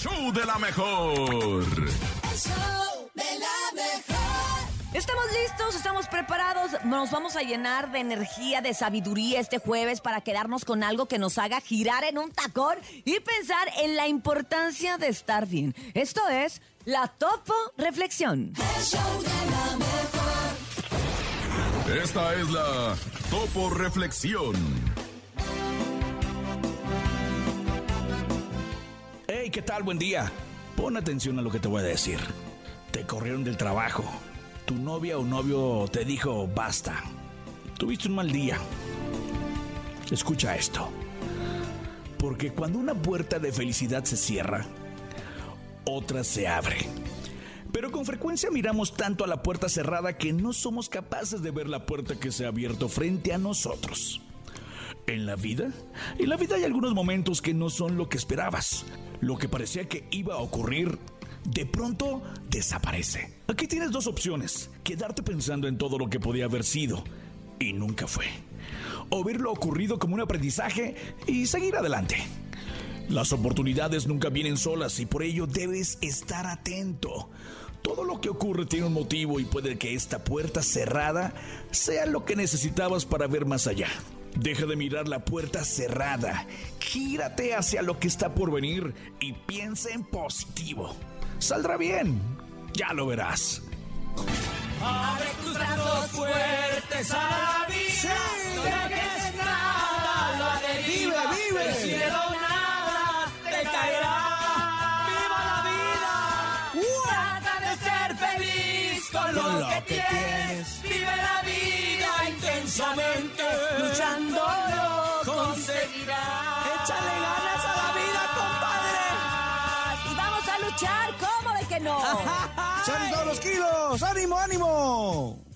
show de la mejor. El show de la mejor. Estamos listos, estamos preparados, nos vamos a llenar de energía, de sabiduría este jueves para quedarnos con algo que nos haga girar en un tacón y pensar en la importancia de estar bien. Esto es la Topo Reflexión. El show de la mejor. Esta es la Topo Reflexión. ¿Qué tal? Buen día. Pon atención a lo que te voy a decir. Te corrieron del trabajo. Tu novia o novio te dijo basta. Tuviste un mal día. Escucha esto. Porque cuando una puerta de felicidad se cierra, otra se abre. Pero con frecuencia miramos tanto a la puerta cerrada que no somos capaces de ver la puerta que se ha abierto frente a nosotros. En la vida, en la vida hay algunos momentos que no son lo que esperabas. Lo que parecía que iba a ocurrir, de pronto desaparece. Aquí tienes dos opciones. Quedarte pensando en todo lo que podía haber sido y nunca fue. O ver lo ocurrido como un aprendizaje y seguir adelante. Las oportunidades nunca vienen solas y por ello debes estar atento. Todo lo que ocurre tiene un motivo y puede que esta puerta cerrada sea lo que necesitabas para ver más allá. Deja de mirar la puerta cerrada, gírate hacia lo que está por venir y piensa en positivo. Saldrá bien, ya lo verás. Abre tus brazos fuertes a la vida. No dejes nada, lo adheriva. Vive, vive. Del cielo nada te caerá. ¡Viva la vida! Trata de ser feliz con lo, Con lo que, que tienes. Vive la vida intensamente. Luchando lo conseguirás. Échale ganas a la vida, Y vamos a luchar, ¿cómo de que no? compadre. ¡Salen todos los kilos! ¡Ánimo, ánimo!